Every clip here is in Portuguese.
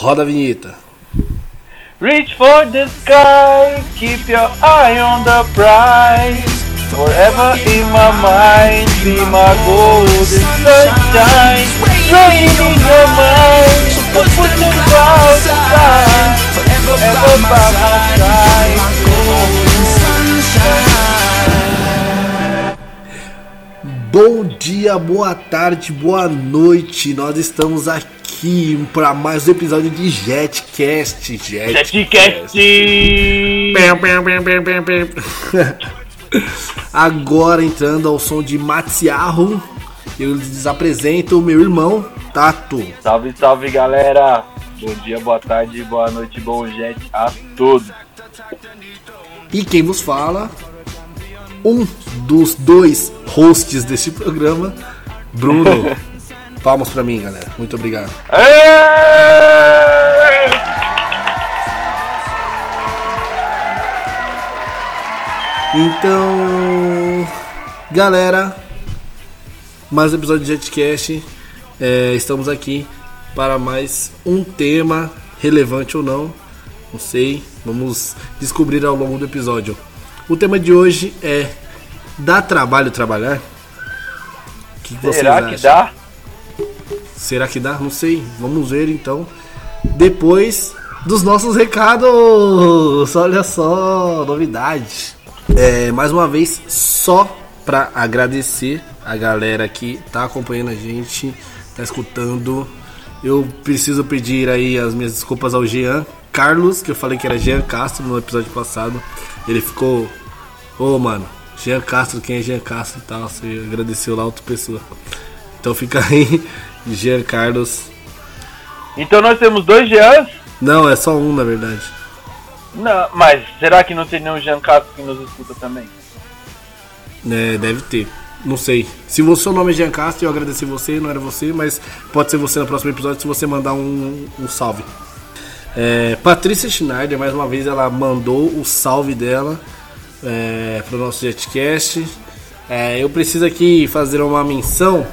Roda a vinheta. Reach for the sky, keep your eye on the prize. Forever in my mind, be my golden sunshine. Rain in your mind, put the clouds aside. Forever by my side, golden sunshine. Bom dia, boa tarde, boa noite. Nós estamos aqui para mais um episódio de Jetcast. Jetcast! Agora entrando ao som de Matsiarro, eu lhes apresento o meu irmão Tato. Salve, salve galera! Bom dia, boa tarde, boa noite, bom jet a todos. E quem vos fala, um dos dois hosts desse programa, Bruno. Palmas pra mim, galera. Muito obrigado. Então, galera, mais um episódio de Jetcast. É, estamos aqui para mais um tema relevante ou não, não sei. Vamos descobrir ao longo do episódio. O tema de hoje é: dá trabalho trabalhar? O que vocês Será que acham? dá? Será que dá? Não sei. Vamos ver então. Depois dos nossos recados. Olha só, novidade. É, mais uma vez, só pra agradecer a galera que tá acompanhando a gente, tá escutando. Eu preciso pedir aí as minhas desculpas ao Jean Carlos, que eu falei que era Jean Castro no episódio passado. Ele ficou. Ô mano, Jean Castro, quem é Jean Castro e tal? Você agradeceu lá outra pessoa. Então fica aí, Jean Carlos. Então nós temos dois Jeans? Não, é só um na verdade. Não, mas será que não tem nenhum Jean Castro que nos escuta também? É, deve ter. Não sei. Se o seu nome é Jean Castro, eu agradeci você, não era você, mas pode ser você no próximo episódio se você mandar um, um salve. É, Patrícia Schneider, mais uma vez, ela mandou o salve dela é, para o nosso Jetcast. É, eu preciso aqui fazer uma menção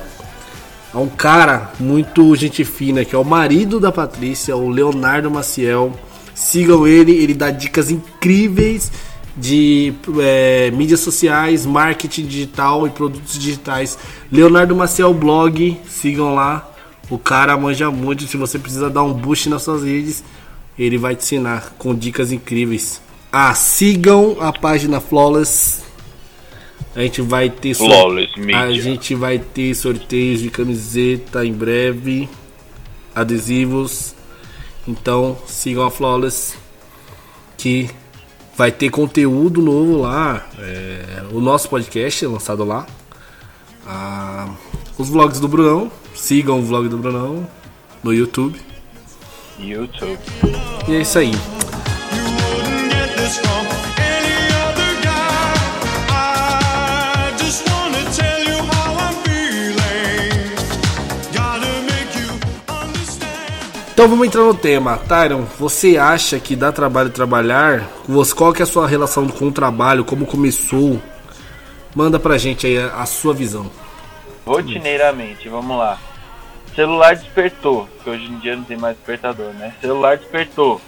a um cara muito gente fina, que é o marido da Patrícia, o Leonardo Maciel. Sigam ele, ele dá dicas incríveis de é, mídias sociais, marketing digital e produtos digitais. Leonardo Maciel Blog, sigam lá. O cara manja muito. Se você precisa dar um boost nas suas redes, ele vai te ensinar com dicas incríveis. Ah, sigam a página Flawless. A gente vai ter. A gente vai ter sorteios de camiseta em breve, adesivos. Então sigam a Flawless que vai ter conteúdo novo lá. É, o nosso podcast é lançado lá. Ah, os vlogs do Brunão. Sigam o vlog do Brunão no YouTube. YouTube. E é isso aí. Então vamos entrar no tema. Tyron, você acha que dá trabalho trabalhar? Qual que é a sua relação com o trabalho? Como começou? Manda pra gente aí a, a sua visão. Rotineiramente, vamos lá. Celular despertou, porque hoje em dia não tem mais despertador, né? Celular despertou.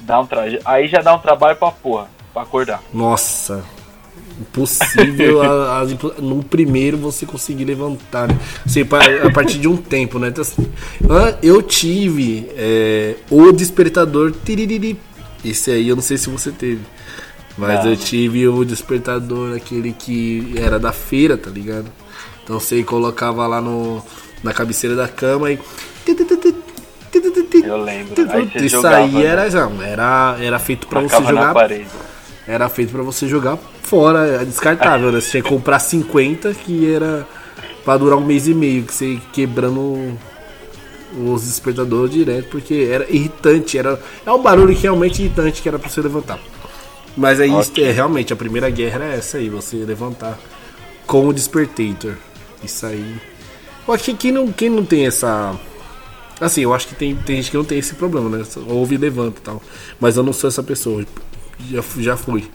Dá um traje. Aí já dá um trabalho pra porra, pra acordar. Nossa, impossível a- impl- no primeiro você conseguir levantar. Né? Assim, a partir de um tempo, né? Então, assim, eu tive é, o despertador. tiririri. Esse aí eu não sei se você teve. Mas eu tive o despertador, aquele que era da feira, tá ligado? Então você colocava lá no, na cabeceira da cama e. Eu lembro. Aí você Isso jogava, aí né? era, não, era, era feito pra você Tacava na jogar parede. Era feito pra você jogar fora, é descartável, né? Você tinha que comprar 50 que era pra durar um mês e meio, que você quebrando os despertadores direto, porque era irritante, era é um barulho que realmente irritante que era pra você levantar. Mas aí Ok. é, realmente a primeira guerra era essa aí, você levantar com o despertator. Isso aí. Eu acho que quem não, quem não tem essa Assim, eu acho que tem, tem gente que não tem esse problema, né? Ouve e levanta e tal. Mas eu não sou essa pessoa. Já, já fui.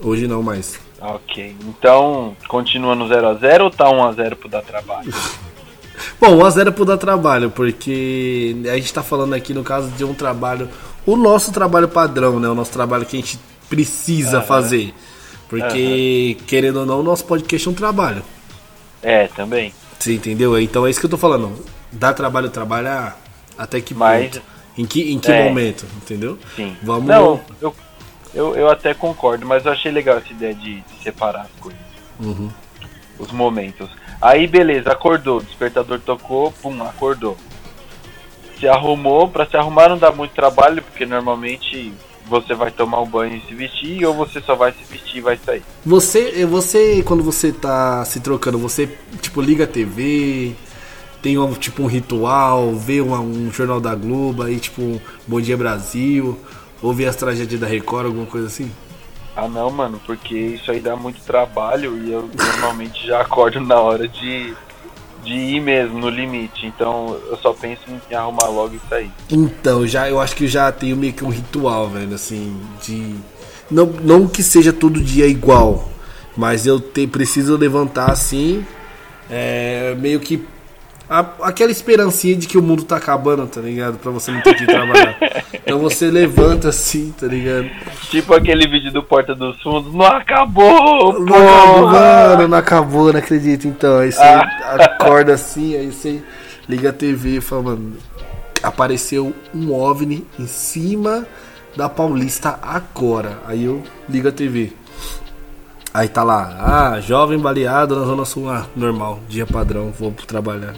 Hoje não mais. Ok. Então, continua no 0x0 ou tá 1x0 pro dar trabalho? Bom, 1x0 é pro dar trabalho, porque a gente tá falando aqui no caso de um trabalho, o nosso trabalho padrão, né? O nosso trabalho que a gente precisa fazer. Porque, querendo ou não, o nosso podcast é um trabalho. É, também. Você entendeu? Então é isso que eu tô falando. Dá trabalho trabalhar até que Mas- ponto? Em que, em que É. momento? Entendeu? Sim. Vamos. Não, eu, eu, eu até concordo, mas eu achei legal essa ideia de, de separar as coisas. Uhum. Os momentos. Aí, beleza, acordou. Despertador tocou, pum, acordou. Se arrumou. Pra se arrumar não dá muito trabalho, porque normalmente você vai tomar um banho e se vestir, ou você só vai se vestir e vai sair. Você, você, quando você tá se trocando, você, tipo, liga a TV, tem um, tipo, um ritual, vê uma- um jornal da Globo, aí, tipo, Bom Dia Brasil, ou vê as tragédias da Record, alguma coisa assim? Ah não, mano, porque isso aí dá muito trabalho e eu normalmente já acordo na hora de, de ir mesmo, no limite. Então eu só penso em arrumar logo e sair. Então, já, eu acho que já tenho meio que um ritual, velho, assim, de... Não, não que seja todo dia igual, mas eu te, preciso levantar, assim, é, meio que... a- aquela esperancinha de que o mundo tá acabando, tá ligado? Pra você não ter que trabalhar. Então você levanta assim, tá ligado? Tipo aquele vídeo do Porta dos Fundos, não acabou, Não acabou, porra! mano, não acabou, não acredito. Então, aí você acorda assim, aí você liga a TV e fala, mano, apareceu um OVNI em cima da Paulista agora. Aí eu ligo a TV. Aí tá lá, ah, jovem baleado na Zona Sul, ah, normal, dia padrão, vou trabalhar.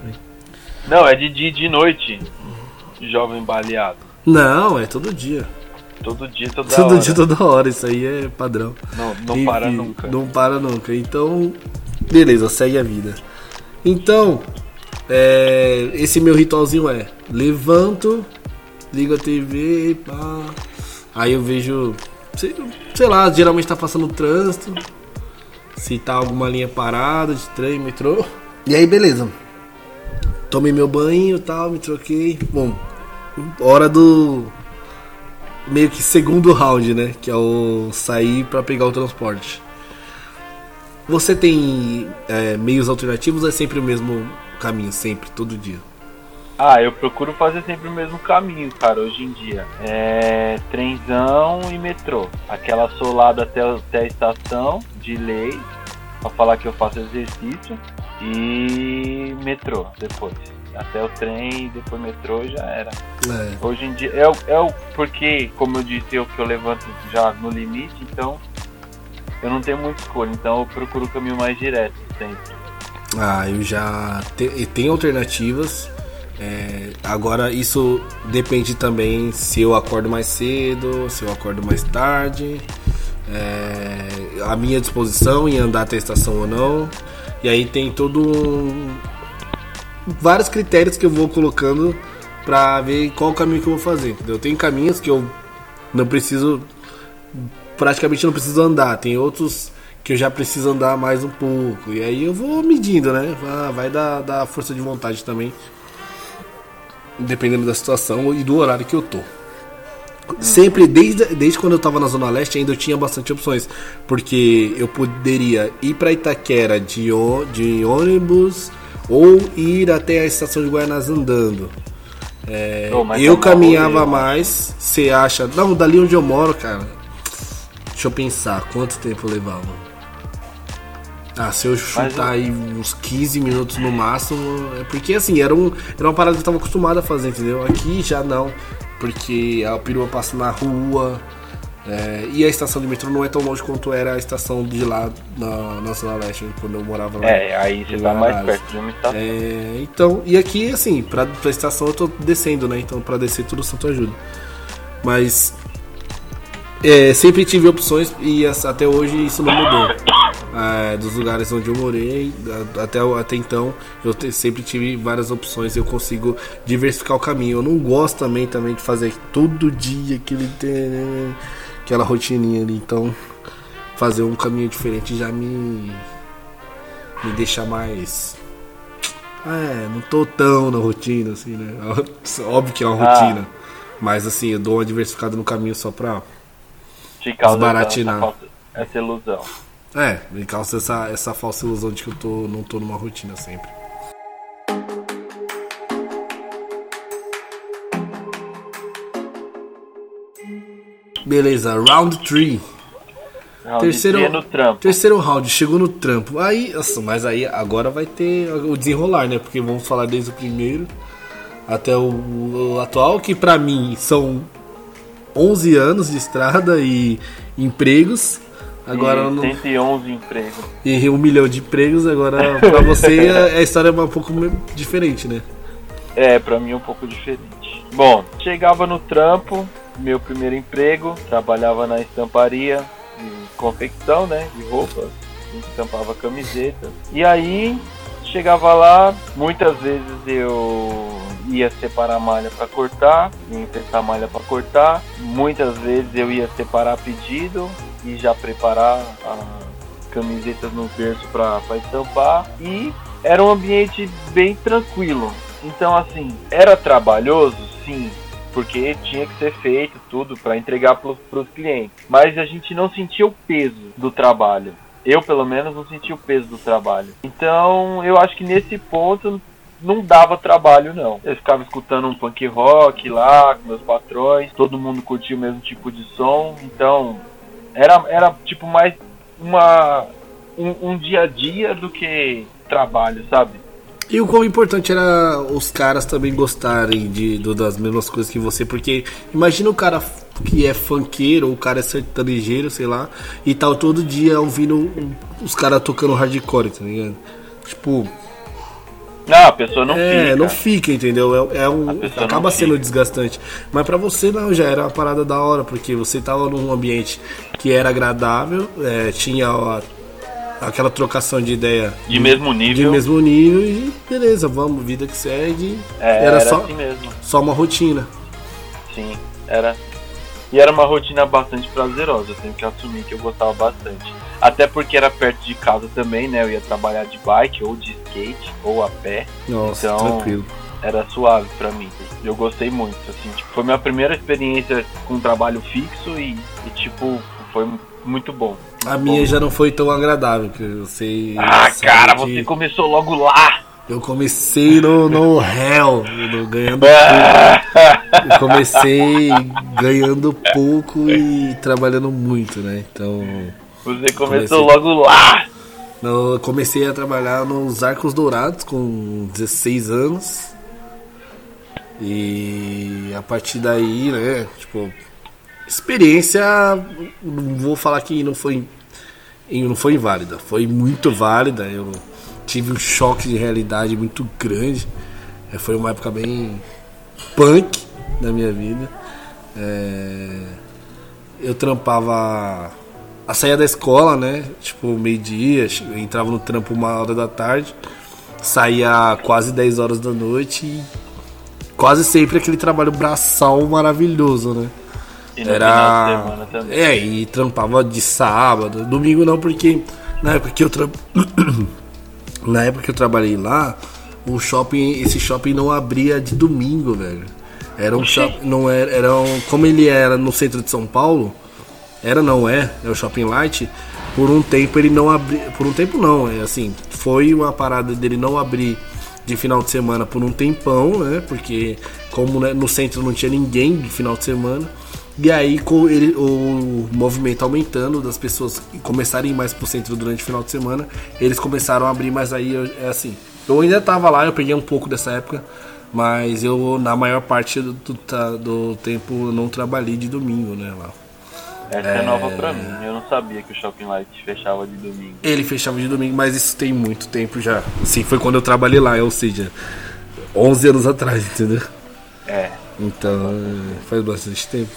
Não, é de dia e de noite, jovem baleado. Não, é todo dia. Todo dia, toda todo hora. dia, toda hora, isso aí é padrão. Não, não Enfim, para nunca. Não para nunca. Então, beleza, segue a vida. Então, é, esse meu ritualzinho é: levanto, ligo a TV, pá. Aí eu vejo, sei, sei lá, geralmente tá passando trânsito. Se tá alguma linha parada de trem, metrô. E aí, beleza. Tomei meu banho e tal, me troquei. Bom, hora do meio que segundo round, né? Que é o sair pra pegar o transporte. Você tem é, meios alternativos ou é sempre o mesmo caminho? Sempre, todo dia? Ah, eu procuro fazer sempre o mesmo caminho, cara, hoje em dia. É trenzão e metrô. Aquela solada até, até a estação, de lei, pra falar que eu faço exercício. E metrô depois. Até o trem, depois metrô já era. É. Hoje em dia, é, o- é o porque, como eu disse, eu que eu levanto já no limite, então eu não tenho muita escolha. Então eu procuro o caminho mais direto sempre. Ah, eu já te, tem alternativas. É, agora isso depende também se eu acordo mais cedo, se eu acordo mais tarde, é, a minha disposição em andar até a estação ou não. E aí tem todo um, vários critérios que eu vou colocando pra ver qual caminho que eu vou fazer. Entendeu? Tem caminhos que eu não preciso praticamente não preciso andar. Tem outros que eu já preciso andar mais um pouco. E aí eu vou medindo, né? Ah, Vai dar força de vontade também. Dependendo da situação e do horário que eu tô. Sempre, desde, desde quando eu tava na Zona Leste, ainda eu tinha bastante opções. Porque eu poderia ir pra Itaquera de, de ônibus ou ir até a estação de Guaianás andando. É, é eu caminhava mais. Você acha. Não, dali onde eu moro, cara. Deixa eu pensar, quanto tempo levava? Ah, se eu chutar aí uns 15 minutos no máximo, é porque assim, era, um, era uma parada que eu tava acostumado a fazer, entendeu? Aqui já não, porque a perua passa na rua, é, e a estação de metrô não é tão longe quanto era a estação de lá na, na Zona Leste, quando eu morava lá. É, aí você tá mais perto de uma estação. É, então, e aqui, assim, pra, pra estação eu tô descendo, né? Então, pra descer tudo Santo ajuda. Mas, é, sempre tive opções e até hoje isso não mudou. É, dos lugares onde eu morei, até, até então, eu te- sempre tive várias opções eu consigo diversificar o caminho. Eu não gosto também, também de fazer todo dia aquele, aquela rotininha ali. Então, fazer um caminho diferente já me, me deixa mais. É, não tô tão na rotina, assim, né? Óbvio que é uma Ah. rotina. Mas assim, eu dou uma diversificada no caminho só pra. Te Desbaratinar. essa ilusão. É, me causa essa, essa falsa ilusão de que eu tô, não tô numa rotina sempre. Beleza, round 3. Terceiro, terceiro round, chegou no trampo. Aí, nossa, mas aí agora vai ter o desenrolar, né? Porque vamos falar desde o primeiro até o, o atual, que para mim são 11 anos de estrada e empregos Agora e não, 111 empregos. e um milhão de empregos, agora pra você a, a história é um pouco diferente, né? É, pra mim é um pouco diferente. Bom, chegava no trampo, meu primeiro emprego, trabalhava na estamparia de confecção, né, de roupas, a gente estampava camisetas. E aí, chegava lá, muitas vezes eu ia separar a malha para cortar, ia emprestar a malha para cortar. Muitas vezes eu ia separar pedido e já preparar as camisetas no berço para estampar. E era um ambiente bem tranquilo. Então, assim, era trabalhoso, sim, porque tinha que ser feito tudo para entregar para os clientes. Mas a gente não sentia o peso do trabalho. Eu, pelo menos, não sentia o peso do trabalho. Então, eu acho que nesse ponto não dava trabalho, não. Eu ficava escutando um punk rock lá com meus patrões, todo mundo curtia o mesmo tipo de som. Então, era, era tipo mais uma, um, um dia a dia do que trabalho, sabe? E o quão importante era os caras também gostarem de, das mesmas coisas que você, porque imagina o cara que é funkeiro, ou o cara é sertanejeiro, sei lá, e tal todo dia ouvindo os caras tocando hardcore, tá ligado? Tipo, Não, a pessoa não é, fica. não fica, entendeu? É, é um, acaba sendo desgastante. Mas pra você não, já era uma parada da hora, porque você tava num ambiente que era agradável, é, tinha ó, aquela trocação de ideia De mesmo de nível. mesmo nível e beleza, vamos, vida que segue. É, era era só, assim mesmo. só uma rotina. Sim, era. E era uma rotina bastante prazerosa, eu tenho que assumir que eu gostava bastante. Até porque era perto de casa também, né? Eu ia trabalhar de bike, ou de skate, ou a pé. Nossa, Então- tranquilo. Era suave pra mim. Eu gostei muito, assim, tipo, foi minha primeira experiência com um trabalho fixo e, e, tipo, foi muito bom. A minha já não foi tão agradável, que eu sei. Ah, cara, você começou logo lá! Eu comecei no, no Hell, no- ganhando Eu comecei ganhando pouco e trabalhando muito, né? Então, Você começou Comecei. logo lá! eu comecei a trabalhar nos Arcos Dourados com 16 anos. E a partir daí, né, tipo, experiência, não vou falar que não foi não foi inválida, foi muito válida. Eu tive um choque de realidade muito grande. É, Foi uma época bem punk da minha vida. É, eu trampava a saía da escola, né? Tipo, meio-dia, entrava no trampo uma hora da tarde, saía quase 10 horas da noite e quase sempre aquele trabalho braçal maravilhoso, né? E no final de semana também. É, e trampava de sábado. Domingo não, porque na época que eu tra... na época que eu trabalhei lá, o shopping, esse shopping não abria de domingo, velho. Era um shopping, não era, era um, como ele era no centro de São Paulo, era não é, é o Shopping Light. Por um tempo ele não abria, por um tempo não, é assim, foi uma parada dele não abrir de final de semana por um tempão, né? Porque como né, no centro não tinha ninguém de final de semana. E aí com ele, o movimento aumentando das pessoas começarem mais pro centro durante o final de semana, eles começaram a abrir, mas aí é assim. Eu ainda tava lá, eu peguei um pouco dessa época, mas eu na maior parte do, do, do tempo não trabalhei de domingo, né, lá. Essa é... nova pra mim. Eu não sabia que o Shopping Light fechava de domingo. Ele fechava de domingo, mas isso tem muito tempo já. Assim, foi quando eu trabalhei lá, ou seja, 11 anos atrás, entendeu? É. Então, é, faz bastante tempo.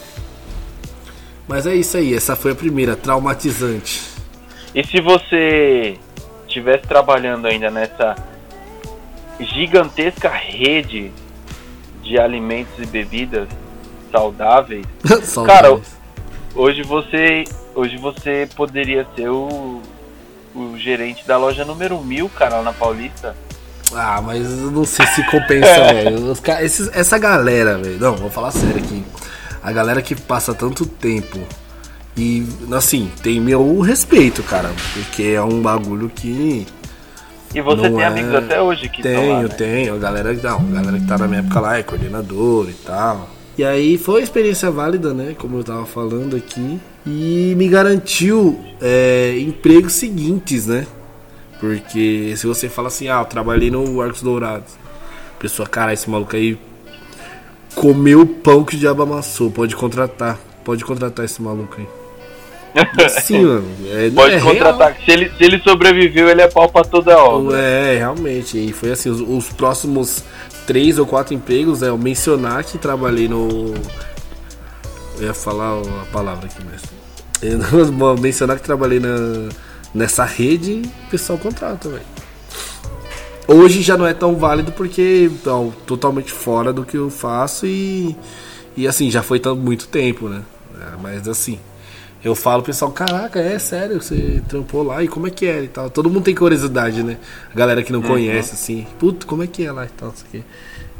Mas é isso aí, essa foi a primeira, traumatizante. E se você estivesse trabalhando ainda nessa gigantesca rede de alimentos e bebidas saudáveis, Saudades. Hoje você hoje você poderia ser o, o gerente da loja número 1000, cara, lá na Paulista. Ah, mas eu não sei se compensa, velho. Essa galera, velho. Não, vou falar sério aqui. A galera que passa tanto tempo e, assim, tem meu respeito, cara. Porque é um bagulho que. E você tem é- amigos até hoje que estão Tenho, lá, né? tenho. A galera, não, a galera que tá na minha época lá é coordenador e tal. E aí foi uma experiência válida, né? Como eu tava falando aqui. E me garantiu é, empregos seguintes, né? Porque se você fala assim, ah, eu trabalhei no Arcos Dourados. Pessoa, cara, esse maluco aí comeu o pão que o diabo amassou. Pode contratar. Pode contratar esse maluco aí. Sim, mano. É, Pode é contratar. Se ele, se ele sobreviveu, ele é pau pra toda obra. É, realmente. E foi assim, os, os próximos três ou quatro empregos, é eu mencionar que trabalhei no. Eu ia falar a palavra aqui, mas. Eu não- mencionar que trabalhei na, nessa rede, o pessoal contrata, velho. Hoje já não é tão válido porque é totalmente fora do que eu faço e. E assim, já foi tão, muito tempo, né? É, mas assim. Eu falo, pessoal, caraca, é sério, você trampou lá e como é que é e tal. Todo mundo tem curiosidade, né? A galera que não conhece, assim, puto, como é que é lá e tal, não sei o quê.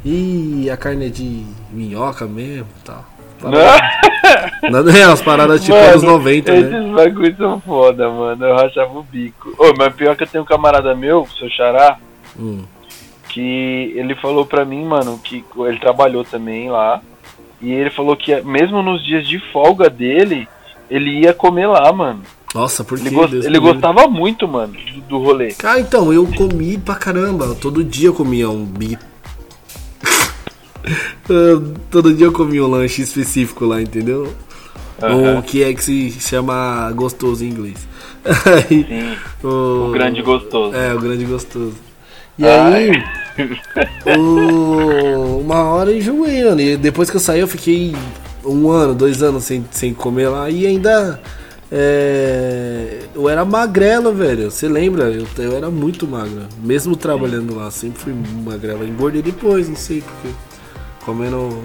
E a carne é de minhoca mesmo e tal. Nada é, umas paradas tipo Mano, anos 90, esses né? bagulhos são foda, mano. Eu rachava o bico. Ô, mas pior que eu tenho um camarada meu, seu Xará, Hum. que ele falou pra mim, mano, que ele trabalhou também lá. E ele falou que mesmo nos dias de folga dele, ele ia comer lá, mano. Nossa, por que Ele, ele gostava muito, mano, do, rolê. Cara, então, eu comi pra caramba. Todo dia eu comia um. Eu- Todo dia eu comia um lanche específico lá, entendeu? Um que é que se chama gostoso em inglês. Aí, Sim, o, o grande gostoso. É, o grande gostoso. E Ai. aí, o- uma hora eu enjoei, mano. E depois que eu saí, eu fiquei um ano, dois anos sem, sem comer lá. E ainda. é, eu era magrelo, velho. Você lembra? Eu, eu era muito magro. Mesmo trabalhando lá, sempre fui magrelo. Engordei depois, não sei porque. Comendo.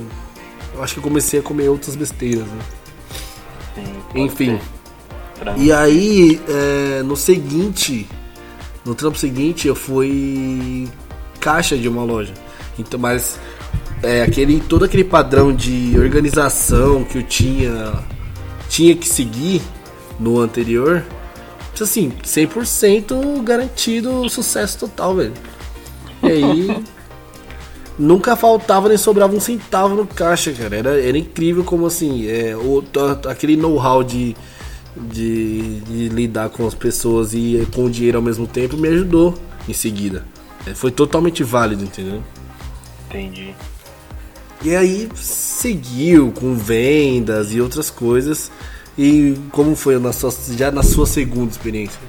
Eu acho que eu comecei a comer outras besteiras, né? Sim, pode Enfim. E aí, é, no seguinte, no trampo seguinte, eu fui caixa de uma loja. Então, mas é, aquele, todo aquele padrão de organização que eu tinha, tinha que seguir no anterior, assim, 100% garantido sucesso total, velho. E aí, nunca faltava nem sobrava um centavo no caixa, cara. Era, era incrível como assim, é, o, aquele know-how de, de, de lidar com as pessoas e com o dinheiro ao mesmo tempo me ajudou em seguida. É, foi totalmente válido, entendeu? Entendi. E aí seguiu com vendas e outras coisas. E como foi na sua, já na sua segunda experiência?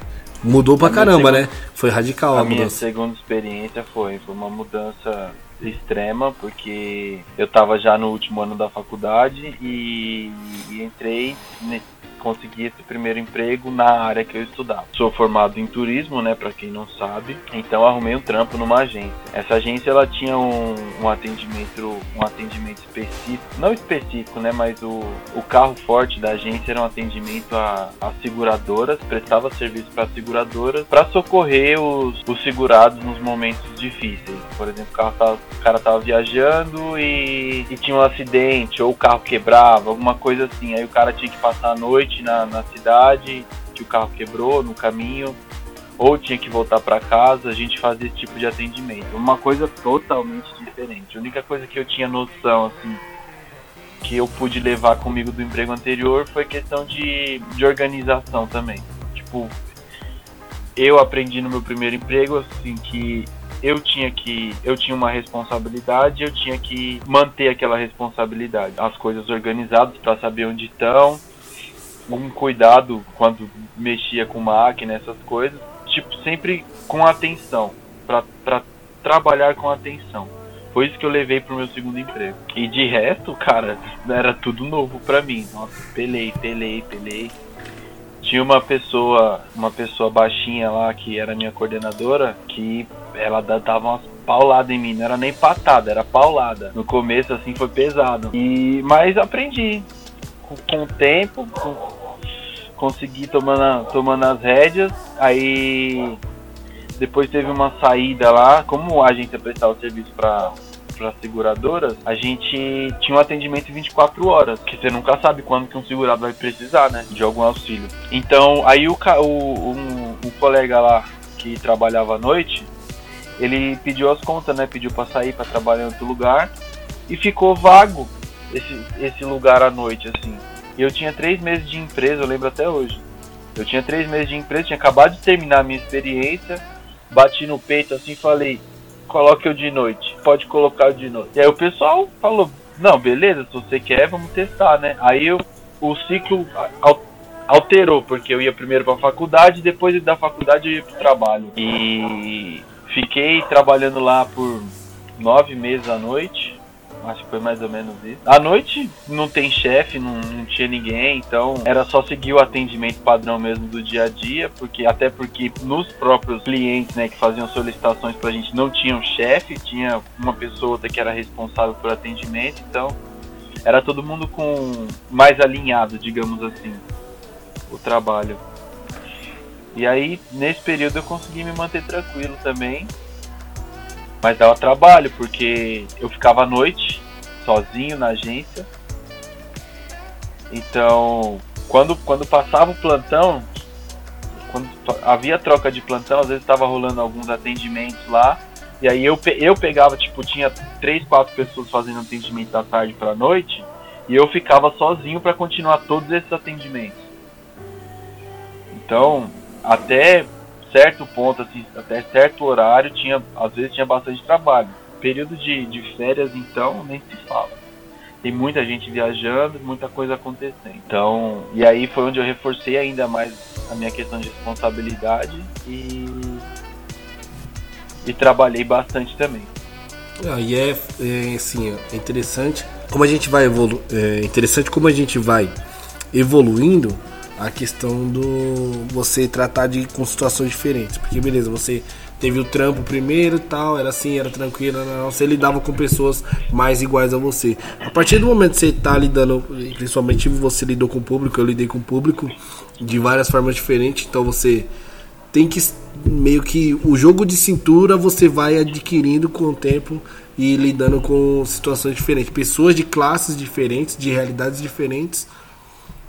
Mudou pra A caramba, segunda- né? Foi radical a, A minha mudança. segunda experiência foi, foi uma mudança extrema, porque eu tava já no último ano da faculdade e, e entrei, ne- consegui esse primeiro emprego na área que eu estudava. Sou formado em turismo, né, pra quem não sabe, então arrumei um trampo numa agência. Essa agência ela tinha um, um atendimento, um atendimento específico, não específico, né, mas o, o carro forte da agência era um atendimento a, a seguradoras, prestava serviço para seguradoras para socorrer os, os segurados nos momentos difíceis. Por exemplo, o, carro tava, o cara tava viajando e, e tinha um acidente, ou o carro quebrava, alguma coisa assim. Aí o cara tinha que passar a noite na, na cidade, que o carro quebrou no caminho, ou tinha que voltar para casa. A gente fazia esse tipo de atendimento. Uma coisa totalmente diferente. A única coisa que eu tinha noção, assim, que eu pude levar comigo do emprego anterior foi questão de, de organização também. Tipo, eu aprendi no meu primeiro emprego assim que eu tinha que eu tinha uma responsabilidade, eu tinha que manter aquela responsabilidade, as coisas organizadas para saber onde estão, um cuidado quando mexia com máquina, essas coisas, tipo sempre com atenção, para trabalhar com atenção. Foi isso que eu levei pro meu segundo emprego. E de resto, cara, era tudo novo pra mim. Nossa, pelei, pelei, pelei. Tinha uma pessoa, uma pessoa baixinha lá que era minha coordenadora, que ela da- dava umas pauladas em mim, não era nem patada, era paulada. No começo assim foi pesado. E mas aprendi com, com o tempo, com- consegui tomando, tomando as rédeas. Aí depois teve uma saída lá, como a agência prestava serviço para para seguradoras, a gente tinha um atendimento 24 horas, que você nunca sabe quando que um segurado vai precisar, né, de algum auxílio. Então, aí o, o um, um colega lá que trabalhava à noite, ele pediu as contas, né, pediu para sair para trabalhar em outro lugar e ficou vago esse, esse lugar à noite, assim. E eu tinha três meses de empresa, eu lembro até hoje. Eu tinha três meses de empresa, tinha acabado de terminar a minha experiência, bati no peito assim falei, coloque eu de noite, pode colocar eu de noite. E aí o pessoal falou, não, beleza, se você quer, vamos testar, né? Aí eu, o ciclo al- alterou, porque eu ia primeiro pra faculdade, depois da faculdade eu ia pro trabalho. E fiquei trabalhando lá por nove meses à noite. Acho que foi mais ou menos isso. À noite não tem chefe, não, não tinha ninguém, então era só seguir o atendimento padrão mesmo do dia a dia, porque até porque nos próprios clientes, né, que faziam solicitações pra gente não tinham chefe, tinha uma pessoa outra que era responsável por atendimento, então era todo mundo com mais alinhado, digamos assim, o trabalho. E aí, nesse período eu consegui me manter tranquilo também. Mas dava trabalho, porque eu ficava à noite, sozinho na agência. Então, quando, quando passava o plantão, quando havia troca de plantão, às vezes estava rolando alguns atendimentos lá. E aí eu, eu pegava, tipo, tinha três, quatro pessoas fazendo atendimento da tarde pra noite. E eu ficava sozinho para continuar todos esses atendimentos. Então, até certo ponto, assim, até certo horário, tinha, às vezes tinha bastante trabalho. Período de, de férias, então, nem se fala. Tem muita gente viajando, muita coisa acontecendo. Então, e aí foi onde eu reforcei ainda mais a minha questão de responsabilidade e, e trabalhei bastante também. Ah, e é, é assim, é interessante como a gente vai evolu é interessante como a gente vai evoluindo a questão do você tratar de com situações diferentes, porque beleza, você teve o trampo primeiro tal, era assim, era tranquilo, não, você lidava com pessoas mais iguais a você. A partir do momento que você tá lidando, principalmente você lidou com o público, eu lidei com o público de várias formas diferentes, então você tem que meio que o jogo de cintura você vai adquirindo com o tempo e lidando com situações diferentes, pessoas de classes diferentes, de realidades diferentes,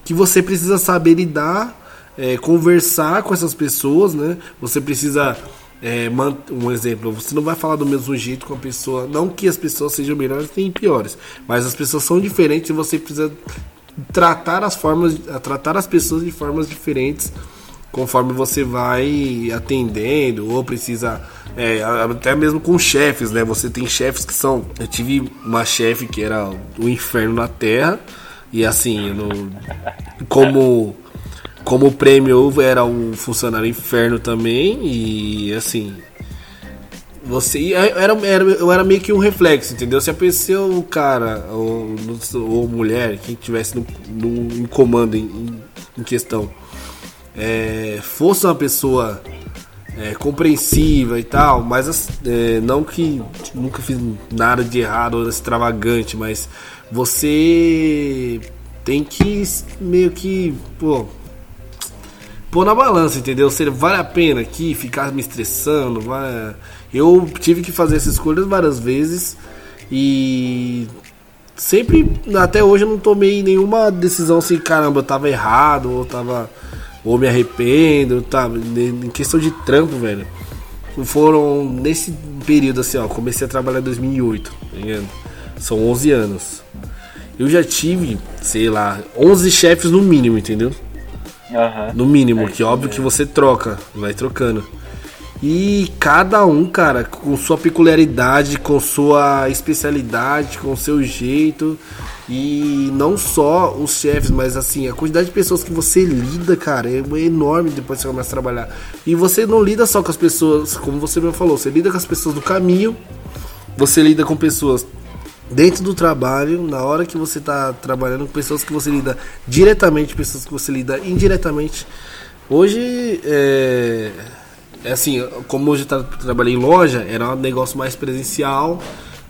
que você precisa saber lidar, é, conversar com essas pessoas, né? Você precisa é, um exemplo, você não vai falar do mesmo jeito com a pessoa, não que as pessoas sejam melhores nem piores, mas as pessoas são diferentes e você precisa tratar as formas, tratar as pessoas de formas diferentes conforme você vai atendendo ou precisa é, até mesmo com chefes, né? Você tem chefes que são. Eu tive uma chefe que era o inferno na Terra e assim, não, como como prêmio era um funcionário inferno também e assim você e era, era, eu era meio que um reflexo, entendeu? Se a pessoa, o cara ou, ou mulher, quem tivesse no, no em comando em, em- questão, é, fosse uma pessoa é, compreensiva e tal, mas as- é, não que nunca fiz nada de errado ou extravagante, mas você tem que meio que, pô, pôr na balança, entendeu? Se vale a pena aqui ficar me estressando, vai... eu tive que fazer essas escolhas várias vezes e sempre, até hoje eu não tomei nenhuma decisão assim, caramba, eu tava errado ou tava ou me arrependo, tá? Em questão de trampo, velho. Foram nesse período assim, ó, comecei a trabalhar em 2008, tá ligado? São 11 anos. Eu já tive, sei lá, 11 chefes no mínimo, entendeu? Aham. No mínimo, É que isso óbvio que mesmo. você troca, vai trocando. E cada um, cara, com sua peculiaridade, com sua especialidade, com seu jeito. E não só os chefes, mas assim, a quantidade de pessoas que você lida, cara, é enorme depois que você começa a trabalhar. E você não lida só com as pessoas, como você mesmo falou, você lida com as pessoas do caminho, você lida com pessoas dentro do trabalho, na hora que você está trabalhando com pessoas que você lida diretamente, pessoas que você lida indiretamente. Hoje, é, é assim, como hoje eu tra- trabalhei em loja, era um negócio mais presencial.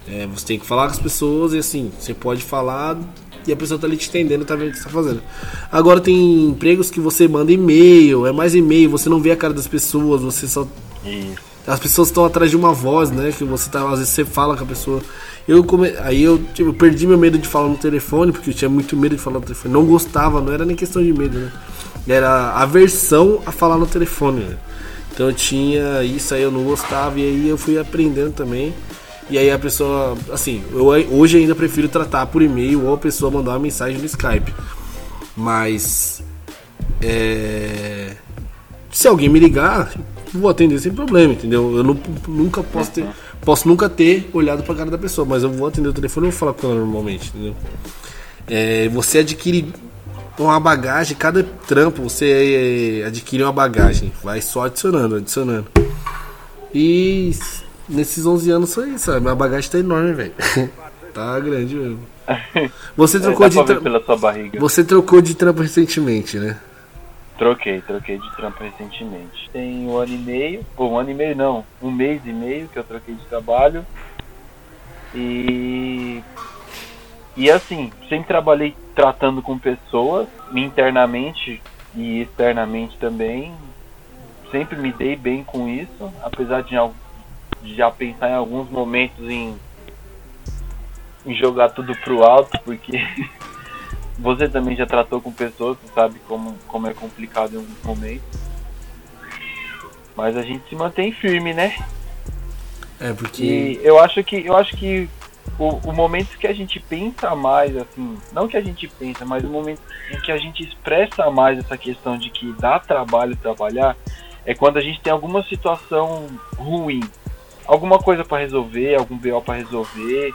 é, você tem que falar com as pessoas e assim, você pode falar e a pessoa tá ali te entendendo, tá vendo o que você tá fazendo. Agora tem empregos que você manda e-mail, é mais e-mail, você não vê a cara das pessoas, você só Isso. As pessoas estão atrás de uma voz, né? Que você tá, às vezes você fala com a pessoa. Eu come... Aí eu, tipo, eu perdi meu medo de falar no telefone, porque eu tinha muito medo de falar no telefone. Não gostava, não era nem questão de medo, né? Era aversão a falar no telefone. né? Então eu tinha isso aí, eu não gostava, e aí eu fui aprendendo também. E aí a pessoa, assim, eu hoje ainda prefiro tratar por e-mail ou a pessoa mandar uma mensagem no Skype. Mas é, se alguém me ligar, vou atender sem problema, entendeu? Eu não, nunca posso ter, posso nunca ter olhado pra cara da pessoa, mas eu vou atender o telefone e vou falar com ela normalmente, entendeu? É, você adquire uma bagagem, cada trampo você é, adquire uma bagagem, vai só adicionando, adicionando. E nesses 11 anos foi isso, sabe? Minha bagagem tá enorme, velho. tá grande mesmo. Você trocou de trampo. Você trocou de trampo recentemente, né? Troquei, troquei de trampo recentemente. Tem um ano e meio, ou um ano e meio não, um mês e meio que eu troquei de trabalho. E. E assim, sempre trabalhei tratando com pessoas, internamente e externamente também. Sempre me dei bem com isso, apesar de, de já pensar em alguns momentos em, em jogar tudo pro alto, porque você também já tratou com pessoas, sabe como, como é complicado em alguns momentos. Mas a gente se mantém firme, né? É, porque. E eu acho que eu acho que o, o momento que a gente pensa mais, assim, não que a gente pensa, mas o momento em que a gente expressa mais essa questão de que dá trabalho trabalhar, é quando a gente tem alguma situação ruim, alguma coisa pra resolver, algum BO pra resolver,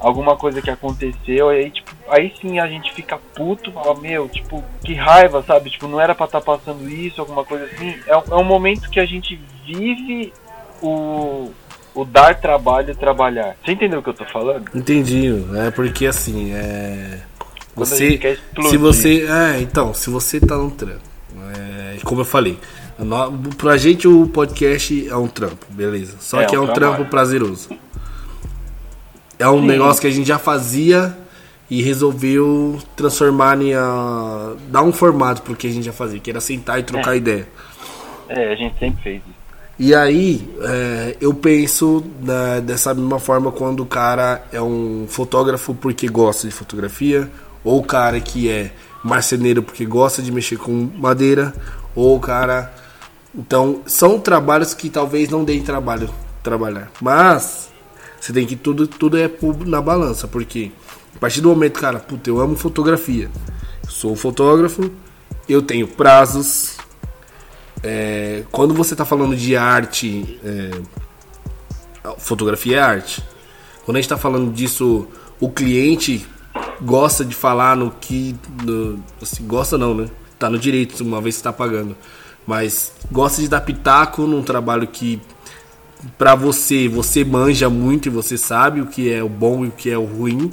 alguma coisa que aconteceu, e aí tipo, aí sim a gente fica puto, fala, meu, tipo, que raiva, sabe? Tipo, não era pra estar passando isso, alguma coisa assim. É, um- é um momento que a gente vive o, o dar trabalho e trabalhar. Você entendeu o que eu tô falando? Entendi, é porque assim, é. Você. gente quer explodir. Se você. É, então, se você tá num trampo, é, como eu falei, no- pra gente o podcast é um trampo, beleza. Só É que é um um trabalho. trampo prazeroso. É um Sim. negócio que a gente já fazia e resolveu transformar em. a- dar um formato pro que a gente já fazia, que era sentar e trocar É. ideia. É, a gente sempre fez isso. E aí, é, eu penso na- dessa mesma forma quando o cara é um fotógrafo porque gosta de fotografia, ou o cara que é marceneiro porque gosta de mexer com madeira, ou o cara. Então, são trabalhos que talvez não deem trabalho trabalhar. Mas, você tem que tudo, tudo é na balança, porque a partir do momento, cara, puta, eu amo fotografia, sou fotógrafo, eu tenho prazos, é, quando você está falando de arte, é, fotografia é arte. Quando a gente está falando disso, o cliente gosta de falar no que. no- assim, gosta não, né? Tá no direito, uma vez que está pagando. Mas gosta de dar pitaco num trabalho que pra você, você manja muito e você sabe o que é o bom e o que é o ruim.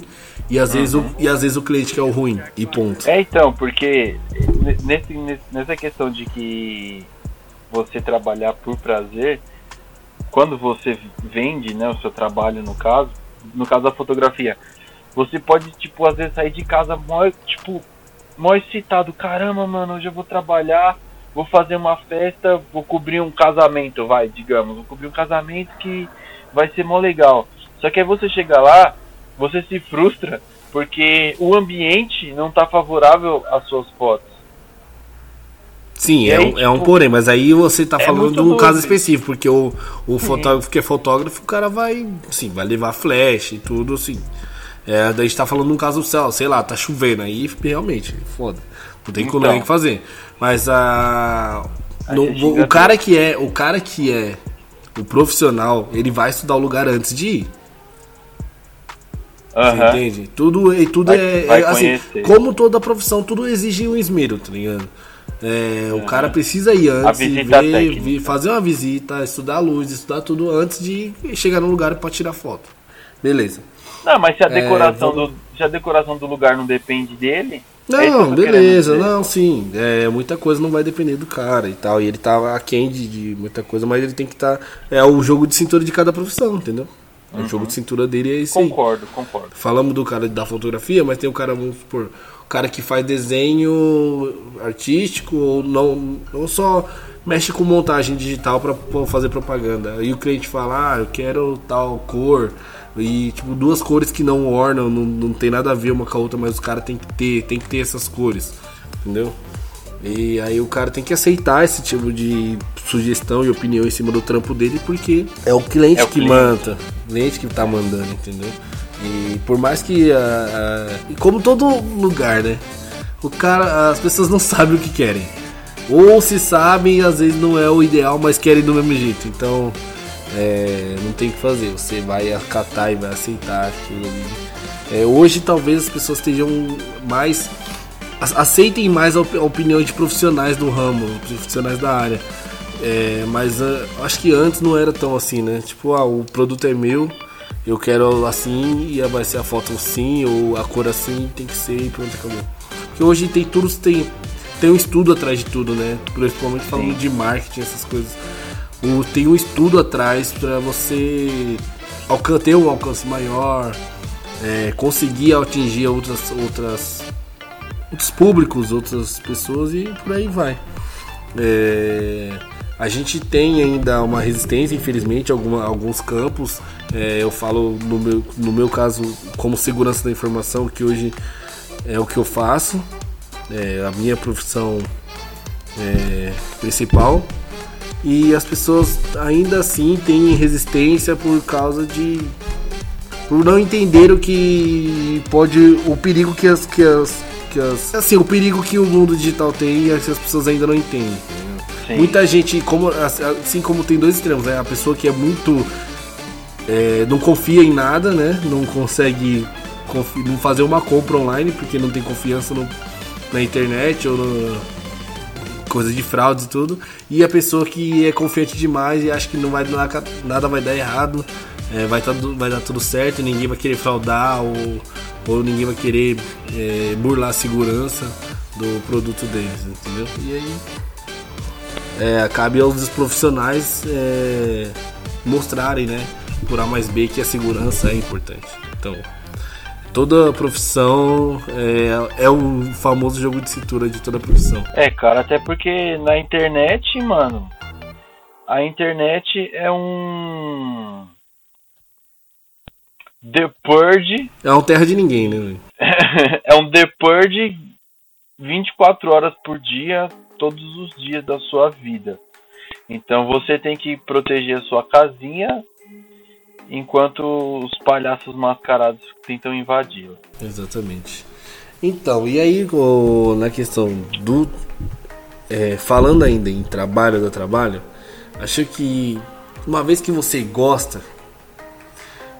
E às, vezes, o, e às vezes o cliente quer o ruim. E ponto. É então, porque ne- nesse, nesse- nessa questão de que você trabalhar por prazer, quando você vende né, o seu trabalho no caso, no caso da fotografia, você pode, tipo, às vezes sair de casa mó, tipo, mó excitado, caramba, mano, hoje eu vou trabalhar, vou fazer uma festa, vou cobrir um casamento, vai, digamos, vou cobrir um casamento que vai ser mó legal. Só que aí você chega lá, você se frustra porque o ambiente não tá favorável às suas fotos. Sim, é, aí, um, é um tipo, porém, mas aí você tá é falando de um doido. caso específico, porque o, o fotógrafo que é fotógrafo, o cara vai, sim, vai levar flash e tudo, assim. É, daí a gente tá falando de um caso céu, sei lá, tá chovendo aí, realmente, foda. Não tem como Então. nem o que fazer. Mas a. no- o, xinga cara que é. O cara que é o profissional, ele vai estudar o lugar antes de ir. Você Aham. entende? Tudo, e tudo Vai- é, vai é, assim, como toda profissão, tudo exige um esmero, tá ligado? É, o cara precisa ir antes, ver, vi- fazer uma visita, estudar a luz, estudar tudo antes de chegar no lugar pra tirar foto. Beleza. Não, mas se a É, decoração vamos- do se a decoração do lugar não depende dele, é Não, tô beleza, querendo não, sim. É, muita coisa não vai depender do cara e tal. E ele tá aquém de, de muita coisa, mas ele tem que estar. é o jogo de cintura de cada profissão, entendeu? O jogo de cintura dele é isso aí. Concordo, concordo. Falamos do cara da fotografia, mas tem o cara, vamos supor, o cara que faz desenho artístico ou não, não só mexe com montagem digital para fazer propaganda. Aí o cliente fala, ah, eu quero tal cor. E tipo, duas cores que não ornam, não, não tem nada a ver uma com a outra, mas os caras tem que ter, tem que ter essas cores. Entendeu? E aí o cara tem que aceitar esse tipo de sugestão e opinião em cima do trampo dele, porque é o cliente É o que cliente. manda, o cliente que tá mandando, entendeu? E por mais que. ah, ah, e como todo lugar, né? O cara, as pessoas não sabem o que querem. Ou se sabem, às vezes não é o ideal, mas querem do mesmo jeito. Então, é, não tem o que fazer. Você vai acatar e vai aceitar aquilo ali. É, hoje, talvez as pessoas estejam mais. aceitem mais a op- a opinião de profissionais do ramo, profissionais da área. É, mas ah, acho que antes não era tão assim, né? Tipo, ah, o produto é meu, eu quero assim e vai ser a foto assim, ou a cor assim, tem que ser e pronto, acabou. Porque hoje tem tudo, tem, tem um estudo atrás de tudo, né? Principalmente falando de marketing, essas coisas. Tem um estudo atrás para você ter um alcance maior, é, conseguir atingir outras, outras, outros públicos, outras pessoas e por aí vai. É, a gente tem ainda uma resistência, infelizmente, em alguns campos. É, eu falo no meu, no meu caso como segurança da informação, que hoje é o que eu faço, é a minha profissão é, principal. E as pessoas ainda assim têm resistência por causa de. por não entender o que pode. o perigo que as. Que as, que as assim, o perigo que o mundo digital tem e as as pessoas ainda não entendem. Sim. Muita gente, como, assim como tem dois extremos, né? A pessoa que é muito. é, não confia em nada, né? Não consegue não fazer uma compra online porque não tem confiança no- na internet ou no, coisa de fraudes e tudo. E a pessoa que é confiante demais e acha que não vai dar, nada vai dar errado, é, vai, tá, vai dar tudo certo, ninguém vai querer fraudar ou, ou ninguém vai querer é, burlar a segurança do produto deles, entendeu? E aí é, cabe aos profissionais é, mostrarem, né, por A mais B que a segurança é importante. Então, toda profissão é, é o famoso jogo de cintura de toda profissão. É, cara, até porque na internet, mano, a internet é um. The Purge. É uma terra de ninguém, né? é um The Purge 24 horas por dia, todos os dias da sua vida. Então você tem que proteger a sua casinha enquanto os palhaços mascarados tentam invadi-la. Exatamente. Então, e aí na questão do. é, falando ainda em trabalho do trabalho, acho que uma vez que você gosta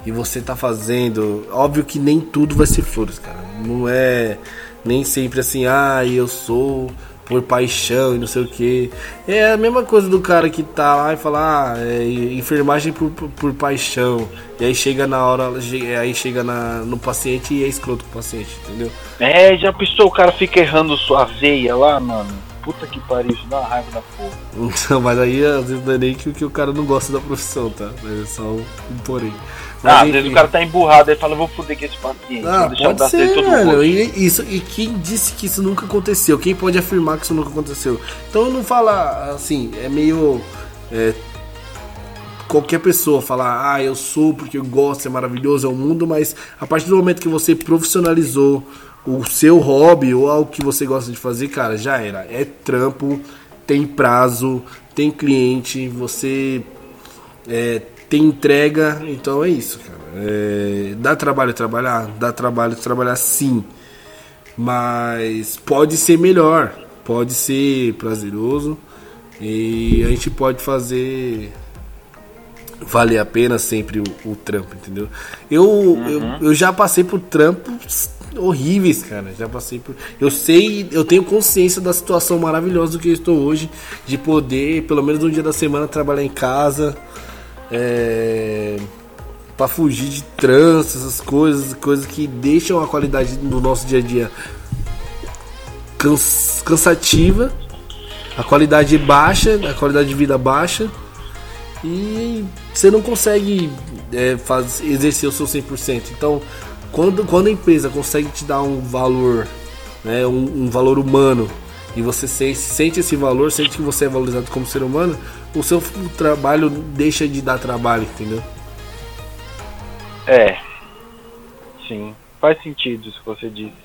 e você tá fazendo, óbvio que nem tudo vai ser flores, cara. Não é nem sempre assim, ah, eu sou por paixão e não sei o que. É a mesma coisa do cara que tá lá e fala, ah, é enfermagem por, por, por paixão. E aí chega na hora, che- aí chega na, no paciente e é escroto com o paciente, entendeu? É, já pensou o cara fica errando sua veia lá, mano? Puta que pariu, isso dá uma raiva da porra. Então, mas aí às vezes não é nem que, que o cara não gosta da profissão, tá? Mas é só um porém. Mas, Ah, às vezes o cara tá emburrado, aí fala, vou foder com esse paciente, Ah, vou deixar o pode braço ser, velho. E, isso, e quem disse que isso nunca aconteceu? Quem pode afirmar que isso nunca aconteceu? Então não fala assim, é meio. é, qualquer pessoa falar, ah, eu sou porque eu gosto, é maravilhoso, é o mundo, mas a partir do momento que você profissionalizou o seu hobby ou algo que você gosta de fazer, cara, já era. É trampo, tem prazo, tem cliente, você é, tem entrega, então é isso, cara. É, dá trabalho trabalhar? Dá trabalho trabalhar sim. Mas pode ser melhor, pode ser prazeroso e a gente pode fazer valer a pena sempre o, o trampo, entendeu? Eu, eu, eu já passei por trampos horríveis, cara. Já passei por. Eu sei, eu tenho consciência da situação maravilhosa do que eu estou hoje, de poder, pelo menos um dia da semana, trabalhar em casa. É, para fugir de trânsito, essas coisas, coisas que deixam a qualidade do nosso dia a dia cans- cansativa, a qualidade baixa, a qualidade de vida baixa e você não consegue é, faz, exercer o seu 100%. Então, quando, quando a empresa consegue te dar um valor, né, um, um valor humano, e você se- sente esse valor, sente que você é valorizado como ser humano, o seu trabalho deixa de dar trabalho, entendeu? É. Sim. Faz sentido isso que você disse.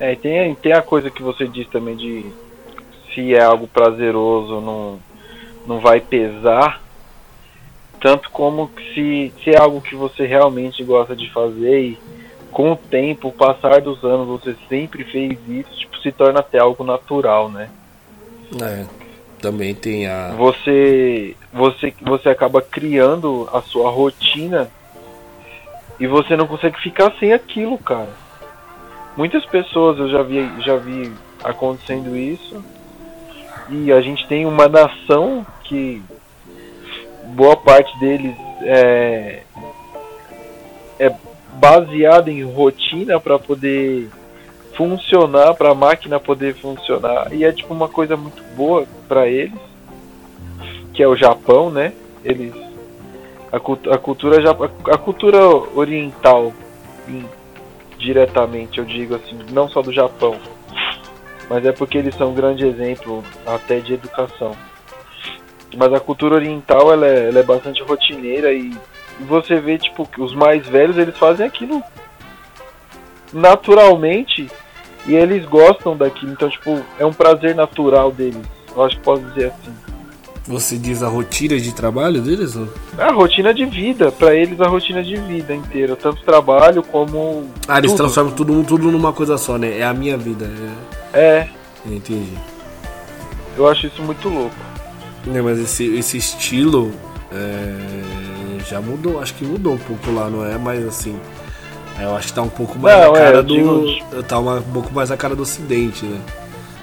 É, tem, tem a coisa que você diz também de se é algo prazeroso, não, não vai pesar. Tanto como se, se é algo que você realmente gosta de fazer e com o tempo, o passar dos anos, você sempre fez isso, tipo, se torna até algo natural, né? É, também tem a. Você, você, você acaba criando a sua rotina e você não consegue ficar sem aquilo, cara. Muitas pessoas eu já vi, já vi acontecendo isso. E a gente tem uma nação que boa parte deles é, é baseada em rotina para poder funcionar, para a máquina poder funcionar. E é tipo uma coisa muito boa para eles, que é o Japão, né? Eles a, cult- a cultura a cultura oriental em- diretamente, eu digo assim, não só do Japão, mas é porque eles são um grande exemplo até de educação. Mas a cultura oriental ela é, ela é bastante rotineira e você vê tipo que os mais velhos eles fazem aquilo naturalmente e eles gostam daquilo, então tipo é um prazer natural deles. Eu acho que posso dizer assim. Você diz a rotina de trabalho deles? ou? É a rotina de vida, pra eles a rotina de vida inteira, tanto trabalho como Ah, eles tudo. transformam tudo, tudo numa coisa só, né? É a minha vida. É... É, Entendi. eu acho isso muito louco. Né, mas esse, esse estilo é, já mudou, acho que mudou um pouco lá, não é? Mas assim, eu acho que tá um pouco mais Não, a é, cara eu do. digo- Tá uma- um pouco mais a cara do ocidente, né?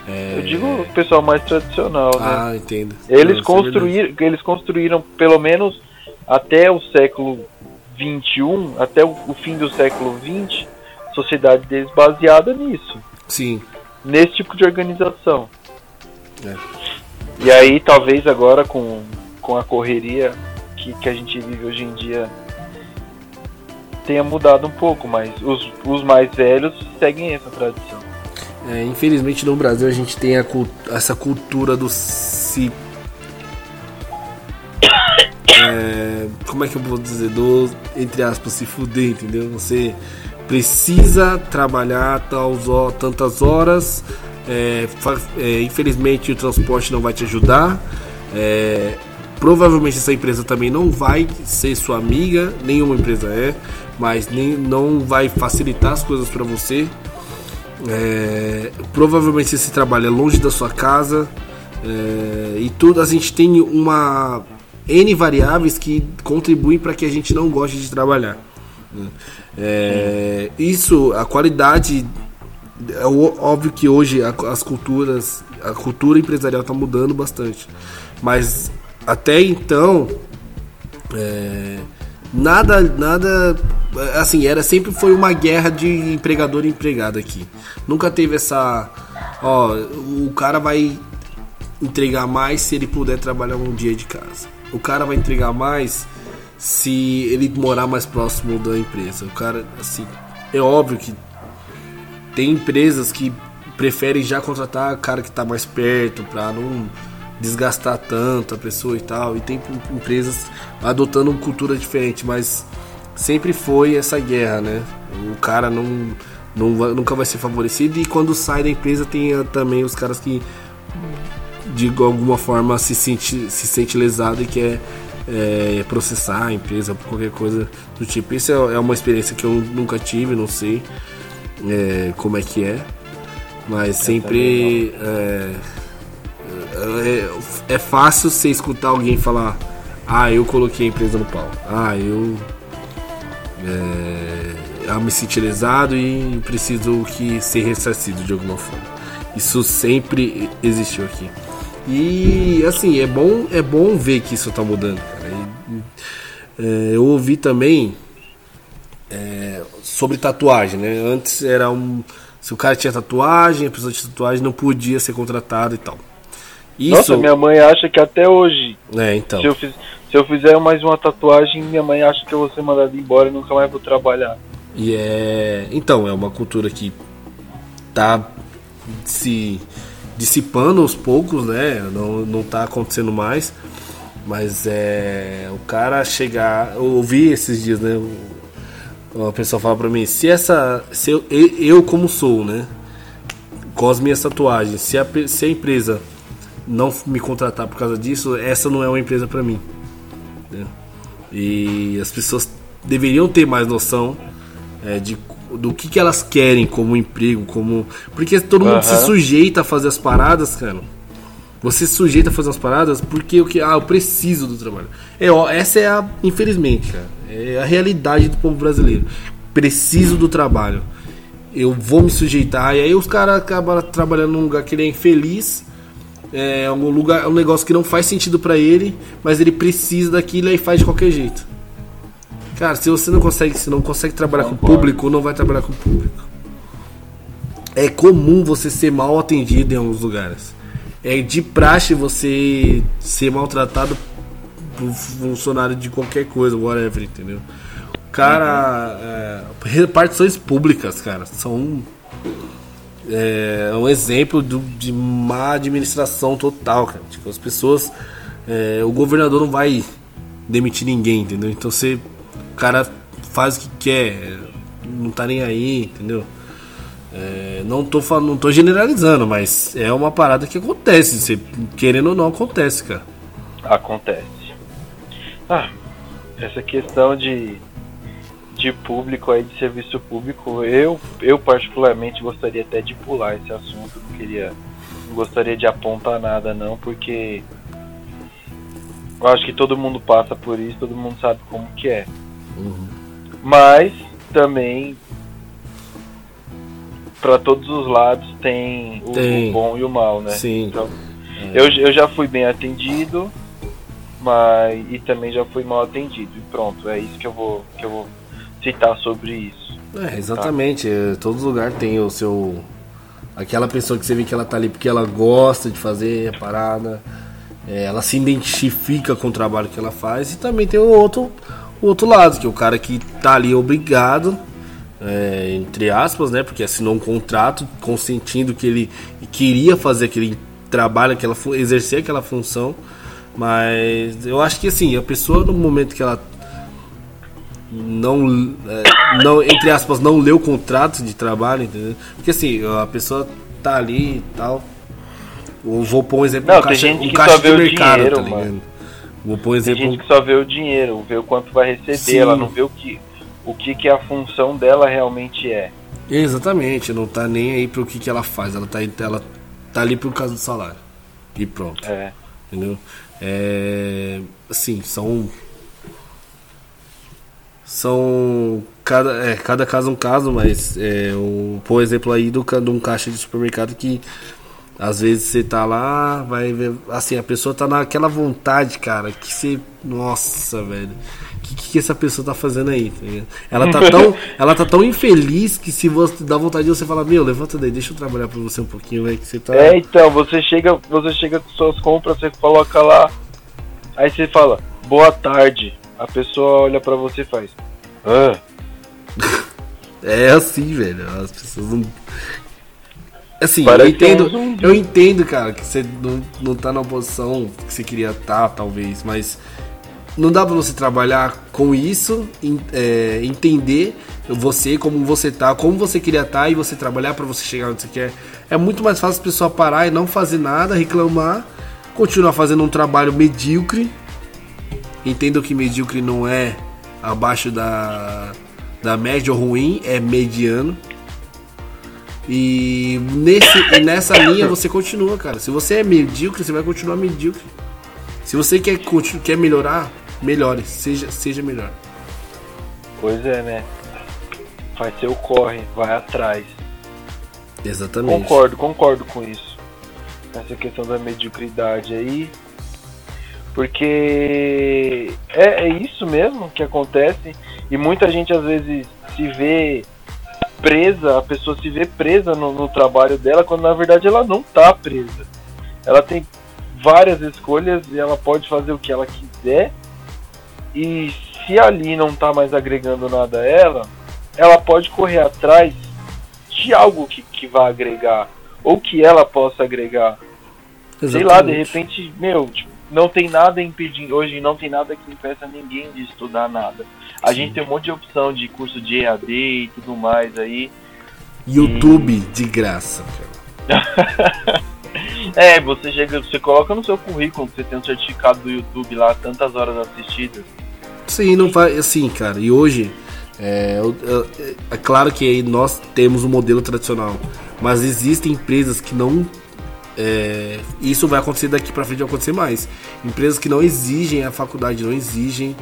É, Eu digo o pessoal mais tradicional, né? Ah, entendo. Eles Não, é construíram, eles construíram pelo menos até o século 21, até o, o fim do século 20, a sociedade deles baseada nisso. Sim. nesse tipo de organização. É. E aí talvez agora com, com a correria que, que a gente vive hoje em dia tenha mudado um pouco, mas os, os mais velhos seguem essa tradição. É, infelizmente no Brasil a gente tem a essa cultura do se. É, como é que eu vou dizer? Do, entre aspas, se fuder, entendeu? Você precisa trabalhar tals tantas horas. é, é, infelizmente o transporte não vai te ajudar. é, provavelmente essa empresa também não vai ser sua amiga, nenhuma empresa é, mas nem, não vai facilitar as coisas para você. É, provavelmente esse trabalho é longe da sua casa é, e tudo a gente tem uma n variáveis que contribuem para que a gente não goste de trabalhar. né? É, isso, a qualidade é óbvio que hoje as culturas, a cultura empresarial está mudando bastante, mas até então é, nada, nada, assim, era sempre foi uma guerra de empregador e empregado aqui. Nunca teve essa, ó, o cara vai entregar mais se ele puder trabalhar um dia de casa. O cara vai entregar mais se ele morar mais próximo da empresa. O cara, assim, é óbvio que tem empresas que preferem já contratar o cara que está mais perto para não desgastar tanto a pessoa e tal. E tem empresas adotando uma cultura diferente, mas sempre foi essa guerra, né? O cara não, não nunca vai ser favorecido e quando sai da empresa tem também os caras que de alguma forma se sente, se sente lesado e quer é, processar a empresa por qualquer coisa do tipo. Isso é, é uma experiência que eu nunca tive, não sei é, como é que é, mas sempre é, é, fácil você escutar alguém falar: Ah, eu coloquei a empresa no pau, ah, eu, é, eu me senti lesado e preciso que ser ressarcido de alguma forma. Isso sempre existiu aqui. E assim, é bom, é bom ver que isso tá mudando. E, é, eu ouvi também é, sobre tatuagem, né? Antes era um. Se o cara tinha tatuagem, a pessoa tinha tatuagem, não podia ser contratado e tal. Isso. Nossa, minha mãe acha que até hoje, É, então. se, eu fiz, se eu fizer mais uma tatuagem, minha mãe acha que eu vou ser mandado embora e nunca mais vou trabalhar. E é. Então, é uma cultura que tá se dissipando aos poucos, né? Não, não tá acontecendo mais. Mas é. O cara chegar. Eu ouvi esses dias, né? o- Uma pessoa fala pra mim, se essa. Se eu, eu, como sou, né? com as minhas tatuagens, se a, se a empresa não me contratar por causa disso, essa não é uma empresa pra mim. né? E as pessoas deveriam ter mais noção é, de, do que, que elas querem como emprego, como. Porque todo mundo se sujeita a fazer as paradas, cara. Você se sujeita a fazer as paradas porque o que. Ah, eu preciso do trabalho. É, ó, essa é a. Infelizmente, cara. É a realidade do povo brasileiro. Preciso do trabalho. Eu vou me sujeitar. E aí os caras acabam trabalhando num lugar que ele é infeliz. É um lugar, um negócio que não faz sentido pra ele, mas ele precisa daquilo e faz de qualquer jeito. Cara, se você não consegue, se não consegue trabalhar com o público, não vai trabalhar com o público. É comum você ser mal atendido em alguns lugares. É de praxe você ser maltratado por funcionário de qualquer coisa, whatever, entendeu? Cara, é, repartições públicas, cara, são é, um exemplo do- de má administração total, cara. Tipo, as pessoas. é, o governador não vai demitir ninguém, entendeu? Então você. O cara faz o que quer, não tá nem aí, entendeu? É, não, tô falando, não tô generalizando, mas é uma parada que acontece. Você, querendo ou não, acontece, cara. Acontece. Ah, essa questão de, de público aí, de serviço público, eu, eu particularmente gostaria até de pular esse assunto, não queria. Não gostaria de apontar nada não, porque eu acho que todo mundo passa por isso, todo mundo sabe como que é. Mas também para todos os lados tem o, Tem. o bom e o mal, né? Sim. Então, eu, eu já fui bem atendido, mas e também já fui mal atendido. E pronto, é isso que eu vou que eu vou citar sobre isso. É, exatamente. é, todo lugar tem o seu. Aquela pessoa que você vê que ela tá ali porque ela gosta de fazer a parada, é, ela se identifica com o trabalho que ela faz, e também tem o outro, o outro lado, que é o cara que tá ali obrigado, é, entre aspas, né? Porque assinou um contrato consentindo que ele queria fazer aquele trabalho, aquela, exercer aquela função. Mas eu acho que assim, a pessoa no momento que ela não, é, não, entre aspas, não leu o contrato de trabalho, entendeu? Porque assim, a pessoa tá ali e tal. Eu vou pôr um exemplo, Não, um tem caixa, um caixa de mercado, dinheiro, tá ligado? mano. Vou pôr um Tem exemplo. gente que só vê o dinheiro, vê o quanto vai receber, Sim. ela não vê o que o que, que a função dela realmente é. Exatamente, não tá nem aí pro que, que ela faz, ela tá, ela tá ali por causa do salário. E pronto. É. Entendeu? É, assim, são. São. Cada, é, cada caso é um caso, mas é, um, por exemplo aí do, de um caixa de supermercado que às vezes você tá lá, vai ver. Assim, a pessoa tá naquela vontade, cara, que você. Nossa, velho. O que, que essa pessoa tá fazendo aí? tá ela, tá tão, ela tá tão infeliz que se você dá vontade de você falar, meu, levanta daí, deixa eu trabalhar pra você um pouquinho, velho, que você tá. É, então, você chega, você chega com suas compras, você coloca lá, aí você fala, boa tarde. A pessoa olha pra você e faz. Ah, É assim, velho. As pessoas não. Assim, eu Parece entendo, um eu entendo, cara, que você não, não tá na posição que você queria estar, talvez, mas não dá pra você trabalhar com isso, é, entender você, como você tá, como você queria estar e você trabalhar pra você chegar onde você quer. É muito mais fácil a pessoa parar e não fazer nada, reclamar, continuar fazendo um trabalho medíocre. Entendo que medíocre não é abaixo da, da média ou ruim, é mediano. E, nesse, e nessa linha você continua, cara. Se você é medíocre, você vai continuar medíocre. Se você quer, quer melhorar, melhore. Seja, seja melhor. pois é, né? Faz seu corre, vai atrás. Exatamente. Concordo, concordo com isso. Essa questão da mediocridade aí. Porque é, é isso mesmo que acontece. E muita gente às vezes se vê presa, a pessoa se vê presa no, no trabalho dela, quando na verdade ela não tá presa. Ela tem várias escolhas e ela pode fazer o que ela quiser. E se ali não tá mais agregando nada a ela, ela pode correr atrás de algo que, que vá agregar. Ou que ela possa agregar. Sei lá, de Exatamente. repente, meu, tipo, não tem nada impedindo. Hoje não tem nada que impeça ninguém de estudar nada. A Sim. gente tem um monte de opção de curso de EAD e tudo mais aí. YouTube de graça, é, você chega, você coloca no seu currículo que você tem um certificado do YouTube lá, tantas horas assistidas. Sim, não vai. Assim, cara, e hoje. É, eu- eu- é claro que aí nós temos um modelo tradicional, mas existem empresas que não. É, isso vai acontecer daqui pra frente, vai acontecer mais. Empresas que não exigem a faculdade, não exigem.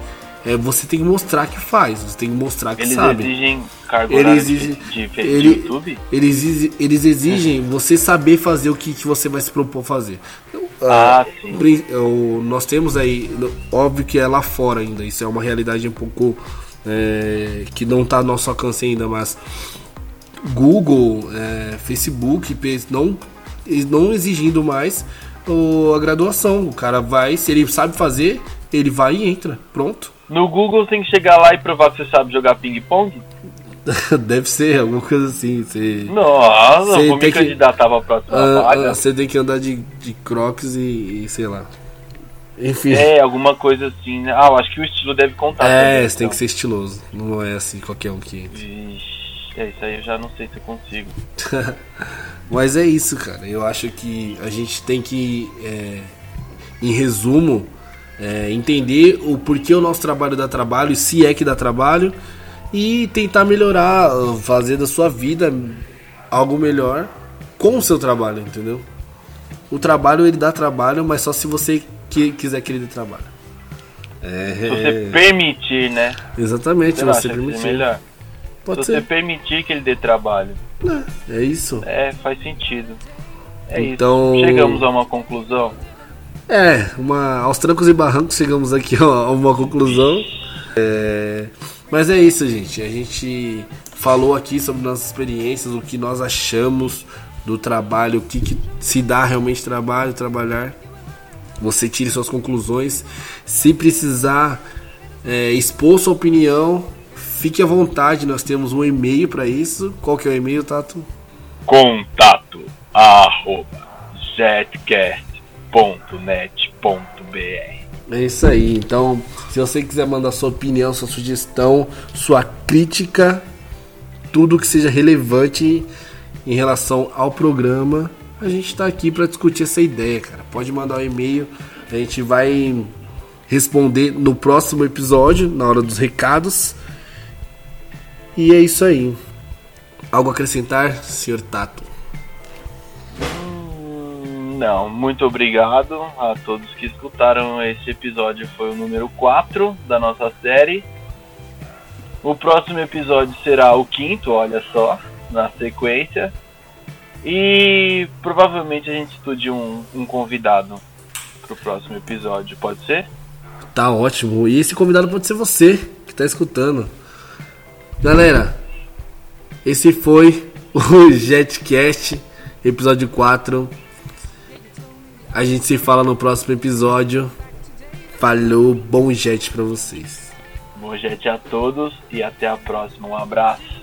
é, você tem que mostrar que faz, você tem que mostrar que Eles sabe. exigem cargo Ele horário exige- de, de, de ele- YouTube? Eles, exi- eles exigem você saber fazer o que, que você vai se propor fazer. Então, Ah, o- nós temos aí, óbvio que é lá fora ainda, isso é uma realidade um pouco é, que não está ao nosso alcance ainda, mas Google, é, Facebook, não, eles não exigindo mais o- a graduação. O cara vai, se ele sabe fazer, ele vai e entra. Pronto. No Google tem que chegar lá e provar que você sabe jogar ping-pong? Deve ser alguma coisa assim. Você... Nossa, Você eu vou me tem que- candidatar pra próxima Ah, vaga. ah, você tem que andar de, de crocs e, e sei lá. Enfim. É, alguma coisa assim, né? Ah, eu acho que o estilo deve contar. É, também, você tem então. que ser estiloso. Não é assim qualquer um que entra. Vixe, é, isso aí eu já não sei se eu consigo. Mas é isso, cara. Eu acho que a gente tem que, é, em resumo, é, entender o porquê o nosso trabalho dá trabalho, e se é que dá trabalho, e tentar melhorar, fazer da sua vida algo melhor com o seu trabalho, entendeu? O trabalho ele dá trabalho, mas só se você que, quiser que ele dê trabalho. É, Se você permitir, né? exatamente, Você você permitir. melhor? Pode Se você ser. permitir que ele dê trabalho. É, é isso. É, faz sentido. É Então- isso. Chegamos a uma conclusão. É, uma, aos trancos e barrancos chegamos aqui a uma conclusão. É, mas é isso, gente. A gente falou aqui sobre nossas experiências, o que nós achamos do trabalho, o que, que se dá realmente trabalho, trabalhar. Você tire suas conclusões. Se precisar é, expor sua opinião, fique à vontade. Nós temos um e-mail para isso. Qual que é o e-mail, Tato? Contato arroba jetcast.net.br É isso aí. Então, se você quiser mandar sua opinião, sua sugestão, sua crítica, tudo que seja relevante em relação ao programa, a gente está aqui para discutir essa ideia, cara. Pode mandar um e-mail, a gente vai responder no próximo episódio, na hora dos recados. E é isso aí. Algo a acrescentar, senhor Tato? Hum, Não, muito obrigado a todos que escutaram. Esse episódio foi o número 4 da nossa série. O próximo episódio será o quinto, olha só, na sequência. E provavelmente a gente estude um, um convidado pro próximo episódio, pode ser? Tá ótimo. E esse convidado pode ser você que tá escutando. Galera, esse foi o Jetcast, episódio 4. A gente se fala no próximo episódio. Falou, bom jet pra vocês. Bom jet a todos e até a próxima. Um abraço.